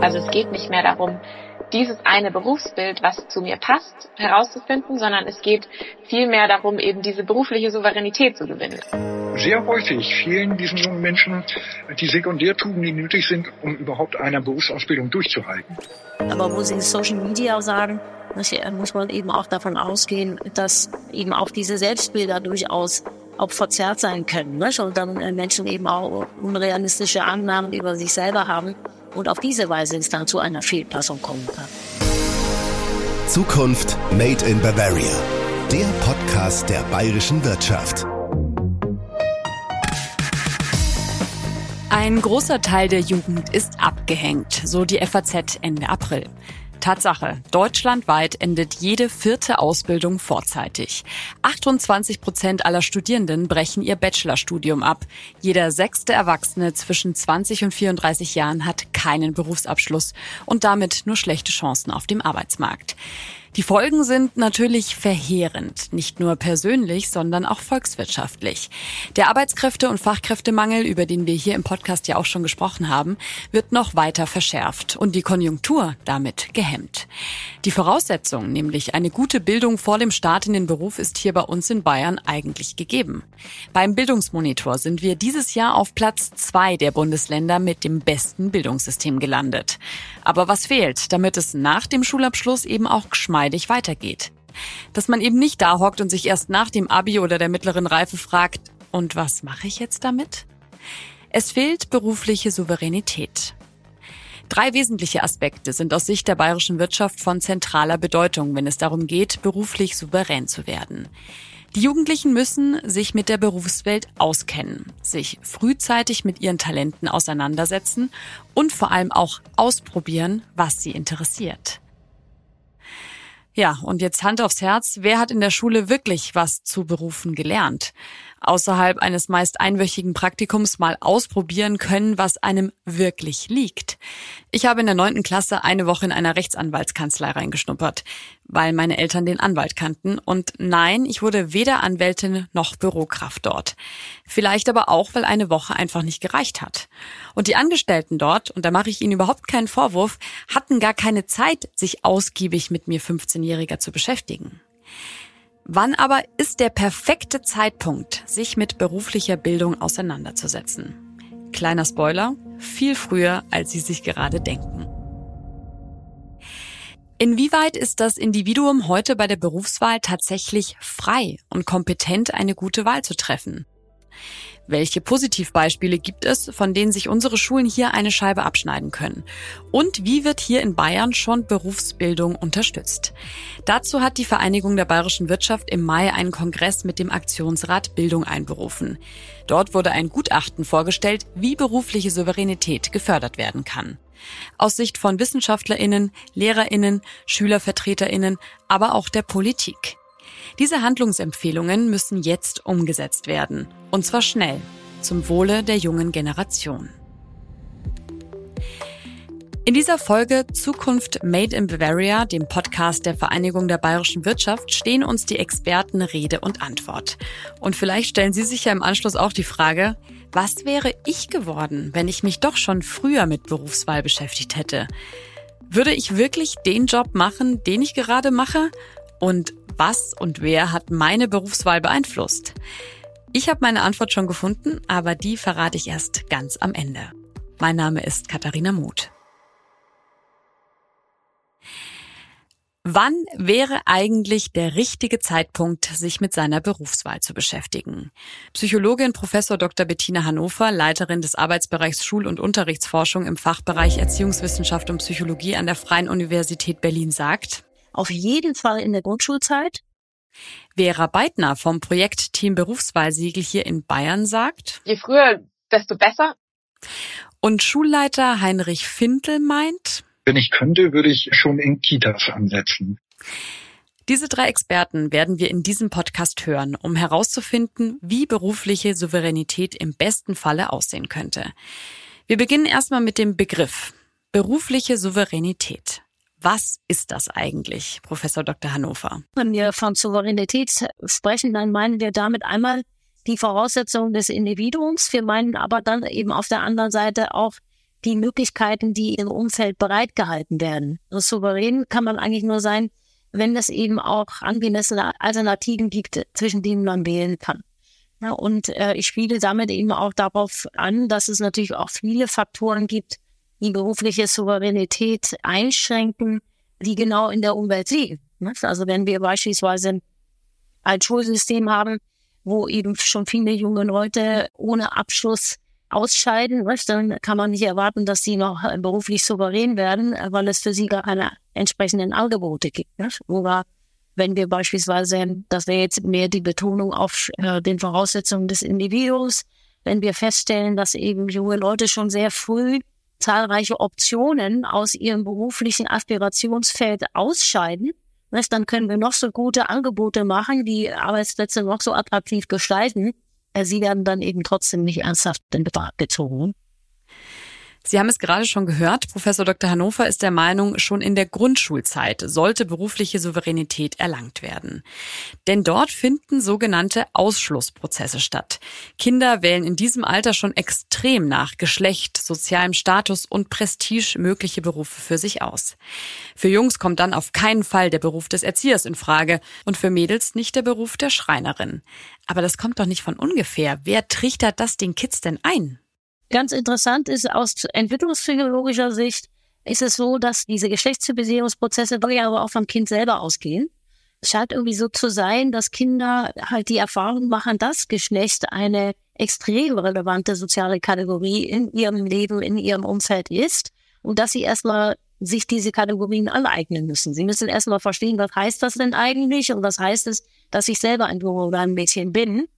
Also es geht nicht mehr darum, dieses eine Berufsbild, was zu mir passt, herauszufinden, sondern es geht vielmehr darum, eben diese berufliche Souveränität zu gewinnen. Sehr häufig fehlen diesen jungen Menschen die Sekundärtugenden, die nötig sind, um überhaupt einer Berufsausbildung durchzuhalten. Aber wo Sie Social Media sagen, muss man eben auch davon ausgehen, dass eben auch diese Selbstbilder durchaus auch verzerrt sein können. Ne? Und dann Menschen eben auch unrealistische Annahmen über sich selber haben und auf diese Weise es dann zu einer Fehlpassung kommen kann. Zukunft Made in Bavaria. Der Podcast der bayerischen Wirtschaft. Ein großer Teil der Jugend ist abgehängt, so die FAZ Ende April. Tatsache, deutschlandweit endet jede vierte Ausbildung vorzeitig. 28 Prozent aller Studierenden brechen ihr Bachelorstudium ab. Jeder sechste Erwachsene zwischen 20 und 34 Jahren hat keinen Berufsabschluss und damit nur schlechte Chancen auf dem Arbeitsmarkt. Die Folgen sind natürlich verheerend, nicht nur persönlich, sondern auch volkswirtschaftlich. Der Arbeitskräfte- und Fachkräftemangel, über den wir hier im Podcast ja auch schon gesprochen haben, wird noch weiter verschärft und die Konjunktur damit gehemmt. Die Voraussetzung, nämlich eine gute Bildung vor dem Start in den Beruf, ist hier bei uns in Bayern eigentlich gegeben. Beim Bildungsmonitor sind wir dieses Jahr auf Platz zwei der Bundesländer mit dem besten Bildungssystem gelandet. Aber was fehlt, damit es nach dem Schulabschluss eben auch geschmeidig geschmeidig weitergeht. Dass man eben nicht da hockt und sich erst nach dem Abi oder der mittleren Reife fragt, und was mache ich jetzt damit? Es fehlt berufliche Souveränität. Drei wesentliche Aspekte sind aus Sicht der bayerischen Wirtschaft von zentraler Bedeutung, wenn es darum geht, beruflich souverän zu werden. Die Jugendlichen müssen sich mit der Berufswelt auskennen, sich frühzeitig mit ihren Talenten auseinandersetzen und vor allem auch ausprobieren, was sie interessiert. Ja, und jetzt Hand aufs Herz, wer hat in der Schule wirklich was zu Berufen gelernt? Außerhalb eines meist einwöchigen Praktikums mal ausprobieren können, was einem wirklich liegt. Ich habe in der neunten Klasse eine Woche in einer Rechtsanwaltskanzlei reingeschnuppert, weil meine Eltern den Anwalt kannten. Und nein, ich wurde weder Anwältin noch Bürokraft dort. Vielleicht aber auch, weil eine Woche einfach nicht gereicht hat. Und die Angestellten dort, und da mache ich ihnen überhaupt keinen Vorwurf, hatten gar keine Zeit, sich ausgiebig mit mir 15-Jähriger zu beschäftigen. Wann aber ist der perfekte Zeitpunkt, sich mit beruflicher Bildung auseinanderzusetzen? Kleiner Spoiler, viel früher, als Sie sich gerade denken. Inwieweit ist das Individuum heute bei der Berufswahl tatsächlich frei und kompetent, eine gute Wahl zu treffen? Welche Positivbeispiele gibt es, von denen sich unsere Schulen hier eine Scheibe abschneiden können? Und wie wird hier in Bayern schon Berufsbildung unterstützt? Dazu hat die Vereinigung der bayerischen Wirtschaft im Mai einen Kongress mit dem Aktionsrat Bildung einberufen. Dort wurde ein Gutachten vorgestellt, wie berufliche Souveränität gefördert werden kann. Aus Sicht von Wissenschaftlerinnen, Lehrerinnen, Schülervertreterinnen, aber auch der Politik. Diese Handlungsempfehlungen müssen jetzt umgesetzt werden. Und zwar schnell. Zum Wohle der jungen Generation. In dieser Folge Zukunft Made in Bavaria, dem Podcast der Vereinigung der bayerischen Wirtschaft, stehen uns die Experten Rede und Antwort. Und vielleicht stellen Sie sich ja im Anschluss auch die Frage, was wäre ich geworden, wenn ich mich doch schon früher mit Berufswahl beschäftigt hätte? Würde ich wirklich den Job machen, den ich gerade mache? Und was und wer hat meine Berufswahl beeinflusst? Ich habe meine Antwort schon gefunden, aber die verrate ich erst ganz am Ende. Mein Name ist Katharina Muth. Wann wäre eigentlich der richtige Zeitpunkt, sich mit seiner Berufswahl zu beschäftigen? Psychologin Professor Dr. Bettina Hannover, Leiterin des Arbeitsbereichs Schul- und Unterrichtsforschung im Fachbereich Erziehungswissenschaft und Psychologie an der Freien Universität Berlin sagt, auf jeden Fall in der Grundschulzeit. Vera Beitner vom Projektteam Berufswahlsiegel hier in Bayern sagt, je früher, desto besser. Und Schulleiter Heinrich Fintel meint, wenn ich könnte, würde ich schon in Kitas ansetzen. Diese drei Experten werden wir in diesem Podcast hören, um herauszufinden, wie berufliche Souveränität im besten Falle aussehen könnte. Wir beginnen erstmal mit dem Begriff berufliche Souveränität. Was ist das eigentlich, Professor Dr. Hannover? Wenn wir von Souveränität sprechen, dann meinen wir damit einmal die Voraussetzungen des Individuums. Wir meinen aber dann eben auf der anderen Seite auch die Möglichkeiten, die im Umfeld bereitgehalten werden. So souverän kann man eigentlich nur sein, wenn es eben auch angemessene Alternativen gibt, zwischen denen man wählen kann. Ja, und äh, ich spiele damit eben auch darauf an, dass es natürlich auch viele Faktoren gibt, die berufliche Souveränität einschränken, die genau in der Umwelt liegen. Also wenn wir beispielsweise ein Schulsystem haben, wo eben schon viele junge Leute ohne Abschluss ausscheiden, dann kann man nicht erwarten, dass sie noch äh, beruflich souverän werden, weil es für sie gar keine entsprechenden Angebote gibt. Oder wenn wir beispielsweise, das wäre jetzt mehr die Betonung auf äh, den Voraussetzungen des Individuums, wenn wir feststellen, dass eben junge Leute schon sehr früh zahlreiche Optionen aus ihrem beruflichen Aspirationsfeld ausscheiden, dann können wir noch so gute Angebote machen, die Arbeitsplätze noch so attraktiv gestalten. Äh, sie werden dann eben trotzdem nicht ernsthaft in Betracht gezogen. Sie haben es gerade schon gehört, Professor Dr. Hannover ist der Meinung, schon in der Grundschulzeit sollte berufliche Souveränität erlangt werden. Denn dort finden sogenannte Ausschlussprozesse statt. Kinder wählen in diesem Alter schon extrem nach Geschlecht, sozialem Status und Prestige mögliche Berufe für sich aus. Für Jungs kommt dann auf keinen Fall der Beruf des Erziehers in Frage und für Mädels nicht der Beruf der Schreinerin. Aber das kommt doch nicht von ungefähr. Wer trichtert das den Kids denn ein? Ganz interessant ist aus entwicklungspsychologischer Sicht, ist es so, dass diese Geschlechtstypisierungsprozesse ja aber auch vom Kind selber ausgehen. Es scheint irgendwie so zu sein, dass Kinder halt die Erfahrung machen, dass Geschlecht eine extrem relevante soziale Kategorie in ihrem Leben, in ihrem Umfeld ist und dass sie erstmal sich diese Kategorien aneignen müssen. Sie müssen erstmal verstehen, was heißt das denn eigentlich und was heißt es, dass ich selber ein Junge oder ein Mädchen bin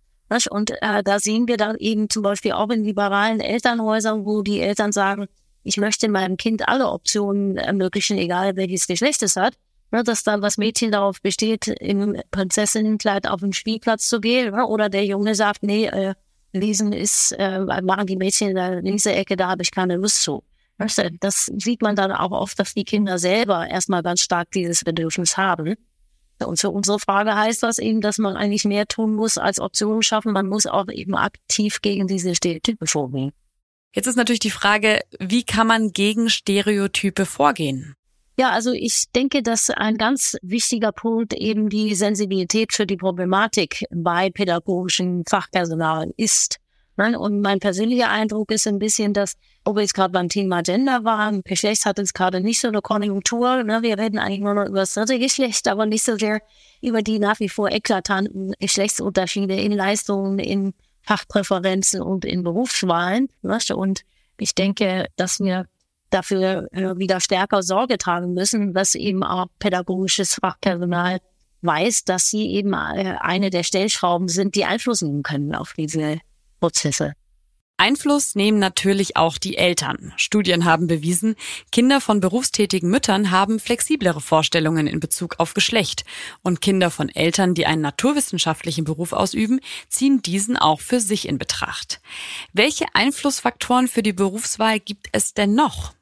und äh, da sehen wir dann eben zum Beispiel auch in liberalen Elternhäusern, wo die Eltern sagen, ich möchte meinem Kind alle Optionen ermöglichen, egal welches Geschlecht es hat. Ne, dass dann das Mädchen darauf besteht, im Prinzessinnenkleid auf den Spielplatz zu gehen. Ne, oder der Junge sagt, nee, äh, Lesen ist, äh, machen die Mädchen in der Leseecke, da habe ich keine Lust zu. Das sieht man dann auch oft, dass die Kinder selber erstmal ganz stark dieses Bedürfnis haben. Und für unsere Frage heißt das eben, dass man eigentlich mehr tun muss, als Optionen schaffen. Man muss auch eben aktiv gegen diese Stereotype vorgehen. Jetzt ist natürlich die Frage, wie kann man gegen Stereotype vorgehen? Ja, also ich denke, dass ein ganz wichtiger Punkt eben die Sensibilität für die Problematik bei pädagogischen Fachpersonal ist. Ne? Und mein persönlicher Eindruck ist ein bisschen, dass, ob wir jetzt gerade beim Thema Gender waren, Geschlecht hat jetzt gerade nicht so eine Konjunktur. Ne? Wir reden eigentlich nur noch über das dritte Geschlecht, aber nicht so sehr über die nach wie vor eklatanten Geschlechtsunterschiede in Leistungen, in Fachpräferenzen und in Berufswahlen. Ne? Und ich denke, dass wir dafür äh, wieder stärker Sorge tragen müssen, dass eben auch pädagogisches Fachpersonal weiß, dass sie eben äh, eine der Stellschrauben sind, die Einfluss nehmen können auf diese Prozesse. Einfluss nehmen natürlich auch die Eltern. Studien haben bewiesen, Kinder von berufstätigen Müttern haben flexiblere Vorstellungen in Bezug auf Geschlecht. Und Kinder von Eltern, die einen naturwissenschaftlichen Beruf ausüben, ziehen diesen auch für sich in Betracht. Welche Einflussfaktoren für die Berufswahl gibt es denn noch?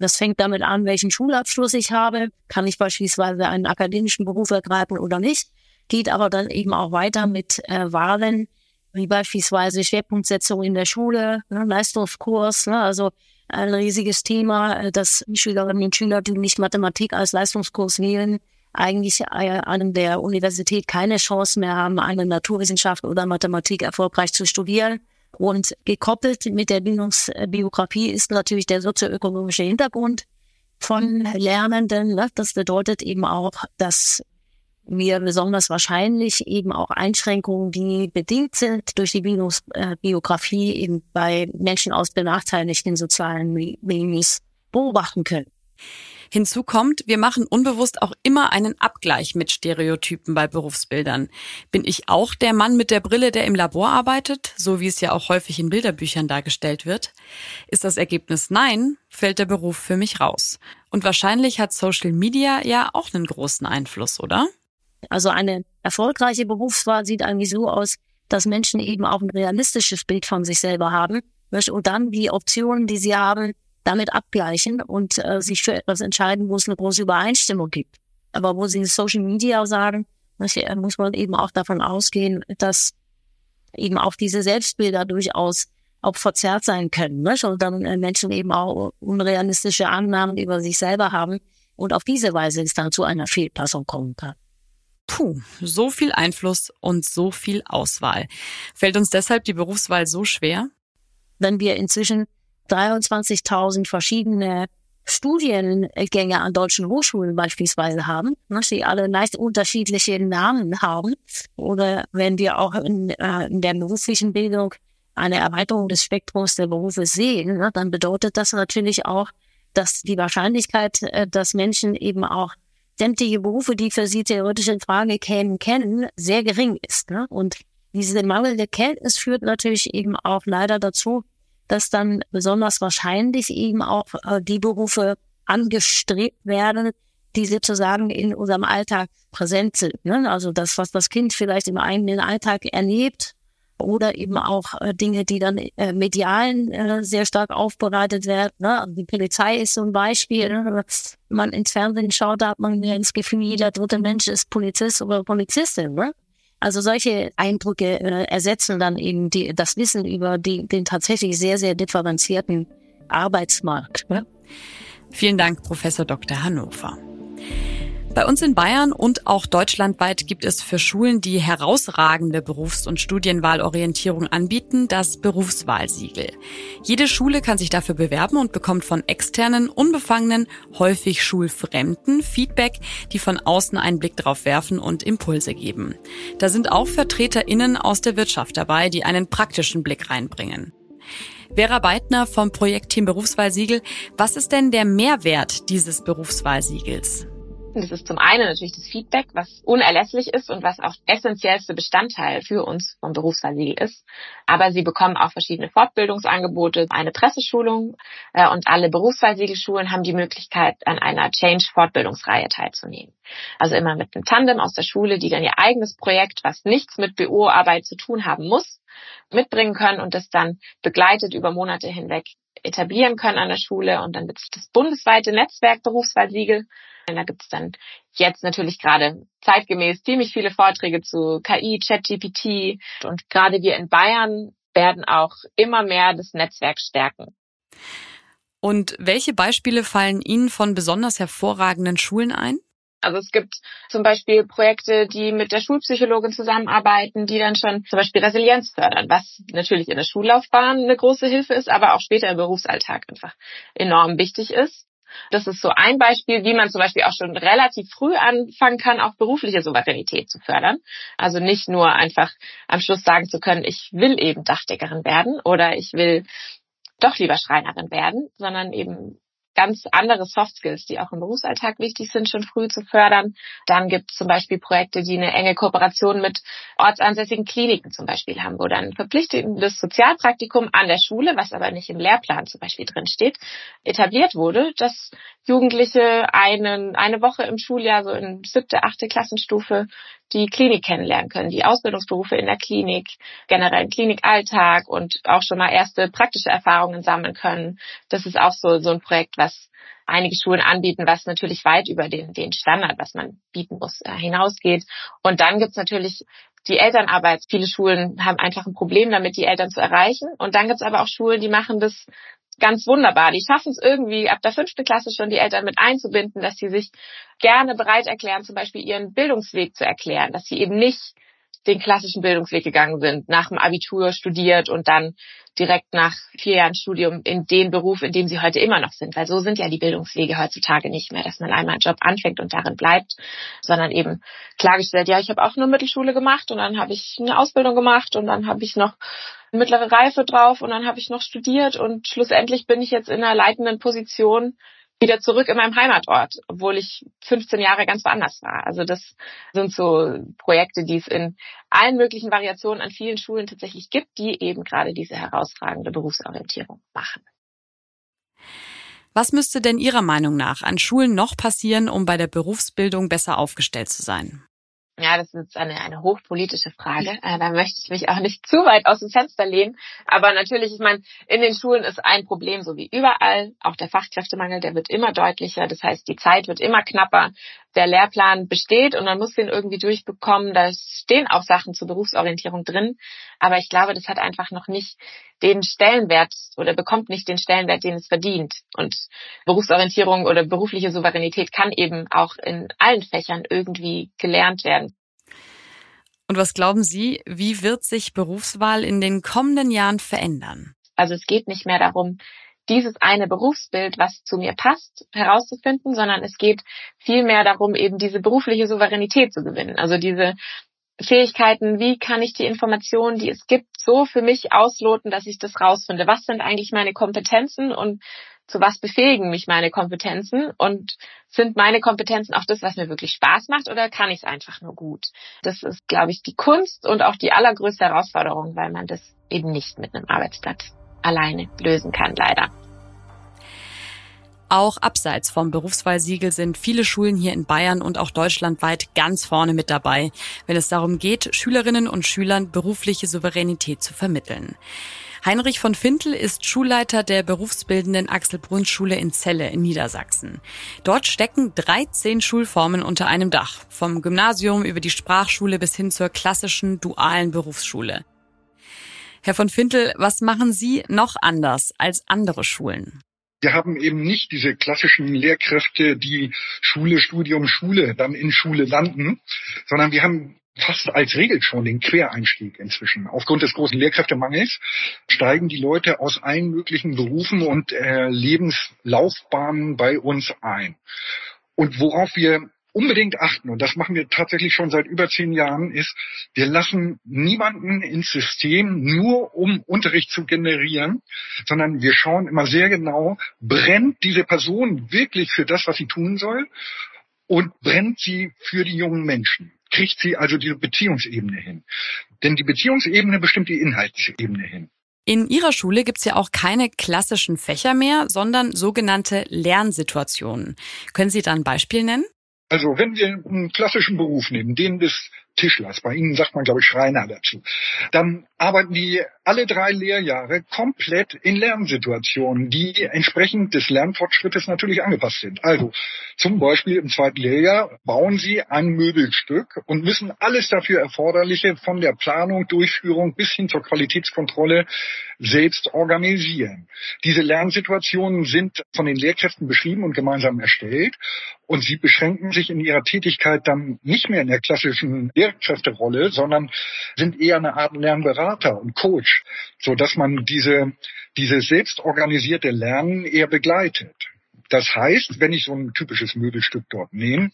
Das fängt damit an, welchen Schulabschluss ich habe. Kann ich beispielsweise einen akademischen Beruf ergreifen oder nicht? Geht aber dann eben auch weiter mit äh, Wahlen wie beispielsweise Schwerpunktsetzung in der Schule, ne, Leistungskurs, ne, also ein riesiges Thema, äh, dass Schülerinnen und Schüler, die nicht Mathematik als Leistungskurs wählen, eigentlich äh, an der Universität keine Chance mehr haben, eine Naturwissenschaft oder Mathematik erfolgreich zu studieren. Und gekoppelt mit der Bildungsbiografie ist natürlich der sozioökonomische Hintergrund von Lernenden. Ne? Das bedeutet eben auch, dass wir besonders wahrscheinlich eben auch Einschränkungen, die bedingt sind durch die Bildungsbiografie äh, eben bei Menschen aus benachteiligten sozialen Milieus beobachten können. Hinzu kommt, wir machen unbewusst auch immer einen Abgleich mit Stereotypen bei Berufsbildern. Bin ich auch der Mann mit der Brille, der im Labor arbeitet, so wie es ja auch häufig in Bilderbüchern dargestellt wird? Ist das Ergebnis nein, fällt der Beruf für mich raus. Und wahrscheinlich hat Social Media ja auch einen großen Einfluss, oder? Also eine erfolgreiche Berufswahl sieht eigentlich so aus, dass Menschen eben auch ein realistisches Bild von sich selber haben und dann die Optionen, die sie haben, damit abgleichen und äh, sich für etwas entscheiden, wo es eine große Übereinstimmung gibt. Aber wo sie Social Media sagen, äh, muss man eben auch davon ausgehen, dass eben auch diese Selbstbilder durchaus auch verzerrt sein können. Ne? Und dann äh, Menschen eben auch unrealistische Annahmen über sich selber haben und auf diese Weise es dann zu einer Fehlpassung kommen kann. Puh, so viel Einfluss und so viel Auswahl. Fällt uns deshalb die Berufswahl so schwer? Wenn wir inzwischen 23.000 verschiedene Studiengänge an deutschen Hochschulen beispielsweise haben, ne, die alle leicht unterschiedliche Namen haben, oder wenn wir auch in, äh, in der beruflichen Bildung eine Erweiterung des Spektrums der Berufe sehen, ne, dann bedeutet das natürlich auch, dass die Wahrscheinlichkeit, äh, dass Menschen eben auch sämtliche Berufe, die für sie theoretisch in Frage kämen, kennen, sehr gering ist. Ne? Und diese mangelnde Kenntnis führt natürlich eben auch leider dazu, dass dann besonders wahrscheinlich eben auch äh, die Berufe angestrebt werden, die sozusagen in unserem Alltag präsent sind. Ne? Also das, was das Kind vielleicht im eigenen Alltag erlebt oder eben auch äh, Dinge, die dann äh, medialen äh, sehr stark aufbereitet werden. Ne? Also die Polizei ist so ein Beispiel. Ne? Wenn man ins Fernsehen schaut, da hat man das Gefühl, jeder dritte Mensch ist Polizist oder Polizistin. Ne? Also solche Eindrücke äh, ersetzen dann eben die, das Wissen über die, den tatsächlich sehr, sehr differenzierten Arbeitsmarkt. Ne? Vielen Dank, Professor Dr. Hannover. Bei uns in Bayern und auch deutschlandweit gibt es für Schulen, die herausragende Berufs- und Studienwahlorientierung anbieten, das Berufswahlsiegel. Jede Schule kann sich dafür bewerben und bekommt von externen, unbefangenen, häufig schulfremden Feedback, die von außen einen Blick drauf werfen und Impulse geben. Da sind auch VertreterInnen aus der Wirtschaft dabei, die einen praktischen Blick reinbringen. Vera Beitner vom Projektteam Berufswahlsiegel. Was ist denn der Mehrwert dieses Berufswahlsiegels? Das ist zum einen natürlich das Feedback, was unerlässlich ist und was auch essentiellste Bestandteil für uns vom Berufswahlsiegel ist. Aber sie bekommen auch verschiedene Fortbildungsangebote, eine Presseschulung äh, und alle Berufswahlsiegelschulen haben die Möglichkeit, an einer Change-Fortbildungsreihe teilzunehmen. Also immer mit einem Tandem aus der Schule, die dann ihr eigenes Projekt, was nichts mit BO-Arbeit zu tun haben muss, mitbringen können und das dann begleitet über Monate hinweg etablieren können an der Schule. Und dann wird es das bundesweite Netzwerk Berufswahlsiegel da gibt es dann jetzt natürlich gerade zeitgemäß ziemlich viele Vorträge zu KI, ChatGPT und gerade wir in Bayern werden auch immer mehr das Netzwerk stärken. Und welche Beispiele fallen Ihnen von besonders hervorragenden Schulen ein? Also es gibt zum Beispiel Projekte, die mit der Schulpsychologin zusammenarbeiten, die dann schon zum Beispiel Resilienz fördern, was natürlich in der Schullaufbahn eine große Hilfe ist, aber auch später im Berufsalltag einfach enorm wichtig ist. Das ist so ein Beispiel, wie man zum Beispiel auch schon relativ früh anfangen kann, auch berufliche Souveränität zu fördern. Also nicht nur einfach am Schluss sagen zu können, ich will eben Dachdeckerin werden oder ich will doch lieber Schreinerin werden, sondern eben ganz andere Soft Skills, die auch im Berufsalltag wichtig sind, schon früh zu fördern. Dann gibt es zum Beispiel Projekte, die eine enge Kooperation mit ortsansässigen Kliniken zum Beispiel haben, wo dann verpflichtendes Sozialpraktikum an der Schule, was aber nicht im Lehrplan zum Beispiel drin steht, etabliert wurde, dass Jugendliche einen, eine Woche im Schuljahr, so in siebte, achte Klassenstufe, die Klinik kennenlernen können, die Ausbildungsberufe in der Klinik, generell Klinikalltag und auch schon mal erste praktische Erfahrungen sammeln können. Das ist auch so, so ein Projekt, was einige Schulen anbieten, was natürlich weit über den, den Standard, was man bieten muss, äh, hinausgeht. Und dann gibt's natürlich die Elternarbeit. Viele Schulen haben einfach ein Problem damit, die Eltern zu erreichen. Und dann gibt's aber auch Schulen, die machen das ganz wunderbar. Die schaffen es irgendwie ab der fünften Klasse schon, die Eltern mit einzubinden, dass sie sich gerne bereit erklären, zum Beispiel ihren Bildungsweg zu erklären, dass sie eben nicht den klassischen Bildungsweg gegangen sind, nach dem Abitur studiert und dann direkt nach vier Jahren Studium in den Beruf, in dem sie heute immer noch sind. Weil so sind ja die Bildungswege heutzutage nicht mehr, dass man einmal einen Job anfängt und darin bleibt, sondern eben klargestellt, ja, ich habe auch nur Mittelschule gemacht und dann habe ich eine Ausbildung gemacht und dann habe ich noch mittlere Reife drauf und dann habe ich noch studiert und schlussendlich bin ich jetzt in einer leitenden Position wieder zurück in meinem Heimatort, obwohl ich 15 Jahre ganz woanders war. Also das sind so Projekte, die es in allen möglichen Variationen an vielen Schulen tatsächlich gibt, die eben gerade diese herausragende Berufsorientierung machen. Was müsste denn Ihrer Meinung nach an Schulen noch passieren, um bei der Berufsbildung besser aufgestellt zu sein? Ja, das ist jetzt eine, eine hochpolitische Frage. Äh, da möchte ich mich auch nicht zu weit aus dem Fenster lehnen. Aber natürlich, ich meine, in den Schulen ist ein Problem so wie überall. Auch der Fachkräftemangel, der wird immer deutlicher. Das heißt, die Zeit wird immer knapper. Der Lehrplan besteht und man muss den irgendwie durchbekommen. Da stehen auch Sachen zur Berufsorientierung drin. Aber ich glaube, das hat einfach noch nicht den Stellenwert oder bekommt nicht den Stellenwert, den es verdient. Und Berufsorientierung oder berufliche Souveränität kann eben auch in allen Fächern irgendwie gelernt werden. Und was glauben Sie, wie wird sich Berufswahl in den kommenden Jahren verändern? Also es geht nicht mehr darum, dieses eine Berufsbild, was zu mir passt, herauszufinden, sondern es geht vielmehr darum, eben diese berufliche Souveränität zu gewinnen. Also diese Fähigkeiten, wie kann ich die Informationen, die es gibt, so für mich ausloten, dass ich das rausfinde. Was sind eigentlich meine Kompetenzen und zu was befähigen mich meine Kompetenzen und sind meine Kompetenzen auch das, was mir wirklich Spaß macht oder kann ich es einfach nur gut? Das ist, glaube ich, die Kunst und auch die allergrößte Herausforderung, weil man das eben nicht mit einem Arbeitsblatt alleine lösen kann, leider. Auch abseits vom Berufswahlsiegel sind viele Schulen hier in Bayern und auch deutschlandweit ganz vorne mit dabei, wenn es darum geht, Schülerinnen und Schülern berufliche Souveränität zu vermitteln. Heinrich von Fintel ist Schulleiter der berufsbildenden Axel Brunn Schule in Celle in Niedersachsen. Dort stecken 13 Schulformen unter einem Dach, vom Gymnasium über die Sprachschule bis hin zur klassischen dualen Berufsschule. Herr von Fintel, was machen Sie noch anders als andere Schulen? Wir haben eben nicht diese klassischen Lehrkräfte, die Schule, Studium, Schule dann in Schule landen, sondern wir haben fast als Regel schon den Quereinstieg inzwischen. Aufgrund des großen Lehrkräftemangels steigen die Leute aus allen möglichen Berufen und äh, Lebenslaufbahnen bei uns ein. Und worauf wir unbedingt achten, und das machen wir tatsächlich schon seit über zehn Jahren, ist, wir lassen niemanden ins System nur um Unterricht zu generieren, sondern wir schauen immer sehr genau, brennt diese Person wirklich für das, was sie tun soll und brennt sie für die jungen Menschen kriegt sie also diese Beziehungsebene hin. Denn die Beziehungsebene bestimmt die Inhaltsebene hin. In Ihrer Schule gibt's ja auch keine klassischen Fächer mehr, sondern sogenannte Lernsituationen. Können Sie da ein Beispiel nennen? Also wenn wir einen klassischen Beruf nehmen, den des Tischlers, bei Ihnen sagt man, glaube ich, Schreiner dazu, dann arbeiten die alle drei Lehrjahre komplett in Lernsituationen, die entsprechend des Lernfortschrittes natürlich angepasst sind. Also zum Beispiel im zweiten Lehrjahr bauen sie ein Möbelstück und müssen alles dafür Erforderliche von der Planung, Durchführung bis hin zur Qualitätskontrolle selbst organisieren. Diese Lernsituationen sind von den Lehrkräften beschrieben und gemeinsam erstellt und sie beschränken sich in ihrer Tätigkeit dann nicht mehr in der klassischen Lehrkräfterolle, sondern sind eher eine Art Lernberater und Coach, so dass man diese, diese selbstorganisierte Lernen eher begleitet. Das heißt, wenn ich so ein typisches Möbelstück dort nehme,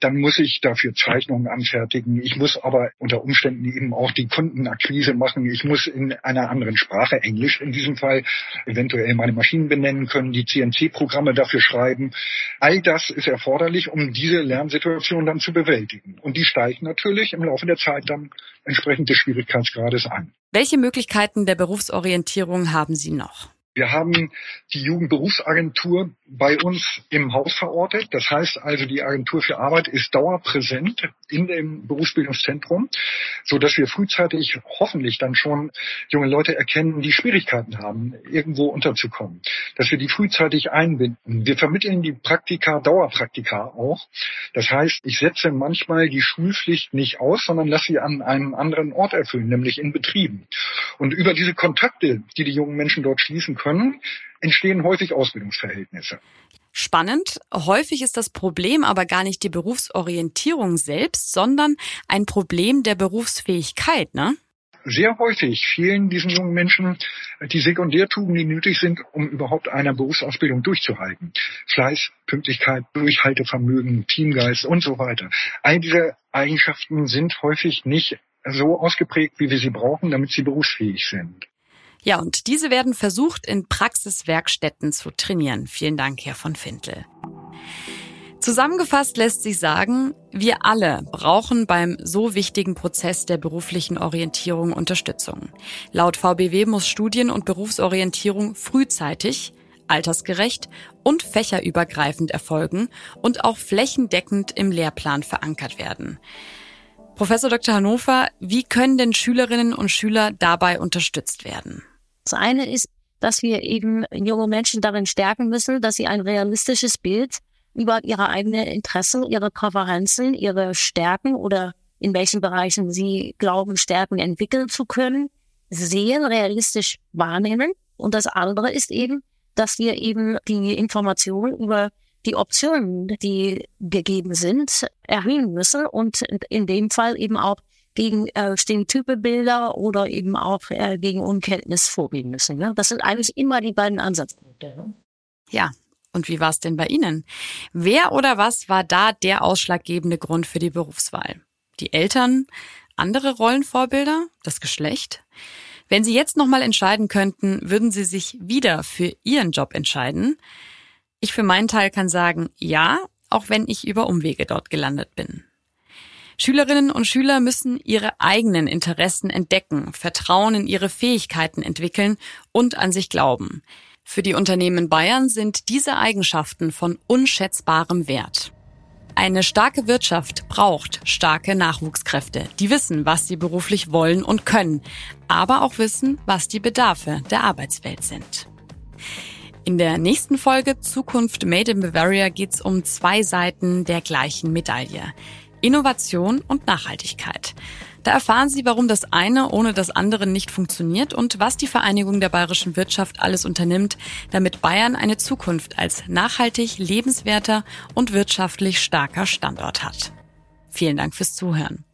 dann muss ich dafür Zeichnungen anfertigen. Ich muss aber unter Umständen eben auch die Kundenakquise machen. Ich muss in einer anderen Sprache, Englisch in diesem Fall, eventuell meine Maschinen benennen können, die CNC-Programme dafür schreiben. All das ist erforderlich, um diese Lernsituation dann zu bewältigen. Und die steigt natürlich im Laufe der Zeit dann entsprechend des Schwierigkeitsgrades an. Welche Möglichkeiten der Berufsorientierung haben Sie noch? Wir haben die Jugendberufsagentur bei uns im Haus verortet. Das heißt also, die Agentur für Arbeit ist dauerpräsent in dem Berufsbildungszentrum, so dass wir frühzeitig hoffentlich dann schon junge Leute erkennen, die Schwierigkeiten haben, irgendwo unterzukommen. Dass wir die frühzeitig einbinden. Wir vermitteln die Praktika, Dauerpraktika auch. Das heißt, ich setze manchmal die Schulpflicht nicht aus, sondern lasse sie an einem anderen Ort erfüllen, nämlich in Betrieben. Und über diese Kontakte, die die jungen Menschen dort schließen können, entstehen häufig Ausbildungsverhältnisse. Spannend. Häufig ist das Problem aber gar nicht die Berufsorientierung selbst, sondern ein Problem der Berufsfähigkeit, ne? Sehr häufig fehlen diesen jungen Menschen die Sekundärtugenden, die nötig sind, um überhaupt eine Berufsausbildung durchzuhalten. Fleiß, Pünktlichkeit, Durchhaltevermögen, Teamgeist und so weiter. All diese Eigenschaften sind häufig nicht so ausgeprägt, wie wir sie brauchen, damit sie berufsfähig sind. Ja, und diese werden versucht, in Praxiswerkstätten zu trainieren. Vielen Dank, Herr von Fintel. Zusammengefasst lässt sich sagen, wir alle brauchen beim so wichtigen Prozess der beruflichen Orientierung Unterstützung. Laut VBW muss Studien- und Berufsorientierung frühzeitig, altersgerecht und fächerübergreifend erfolgen und auch flächendeckend im Lehrplan verankert werden. Professor Dr. Hannover, wie können denn Schülerinnen und Schüler dabei unterstützt werden? Das eine ist, dass wir eben junge Menschen darin stärken müssen, dass sie ein realistisches Bild über ihre eigenen Interessen, ihre Präferenzen, ihre Stärken oder in welchen Bereichen sie glauben, Stärken entwickeln zu können, sehr realistisch wahrnehmen. Und das andere ist eben, dass wir eben die Informationen über die Optionen, die gegeben sind, erhöhen müssen und in dem Fall eben auch gegen äh, Stereotype-Bilder oder eben auch äh, gegen Unkenntnis vorgehen müssen. Ne? Das sind eigentlich immer die beiden Ansatzpunkte. Ne? Ja, und wie war es denn bei Ihnen? Wer oder was war da der ausschlaggebende Grund für die Berufswahl? Die Eltern, andere Rollenvorbilder, das Geschlecht? Wenn Sie jetzt nochmal entscheiden könnten, würden Sie sich wieder für Ihren Job entscheiden? Ich für meinen Teil kann sagen, ja, auch wenn ich über Umwege dort gelandet bin. Schülerinnen und Schüler müssen ihre eigenen Interessen entdecken, Vertrauen in ihre Fähigkeiten entwickeln und an sich glauben. Für die Unternehmen Bayern sind diese Eigenschaften von unschätzbarem Wert. Eine starke Wirtschaft braucht starke Nachwuchskräfte, die wissen, was sie beruflich wollen und können, aber auch wissen, was die Bedarfe der Arbeitswelt sind. In der nächsten Folge Zukunft Made in Bavaria geht es um zwei Seiten der gleichen Medaille. Innovation und Nachhaltigkeit. Da erfahren Sie, warum das eine ohne das andere nicht funktioniert und was die Vereinigung der bayerischen Wirtschaft alles unternimmt, damit Bayern eine Zukunft als nachhaltig, lebenswerter und wirtschaftlich starker Standort hat. Vielen Dank fürs Zuhören.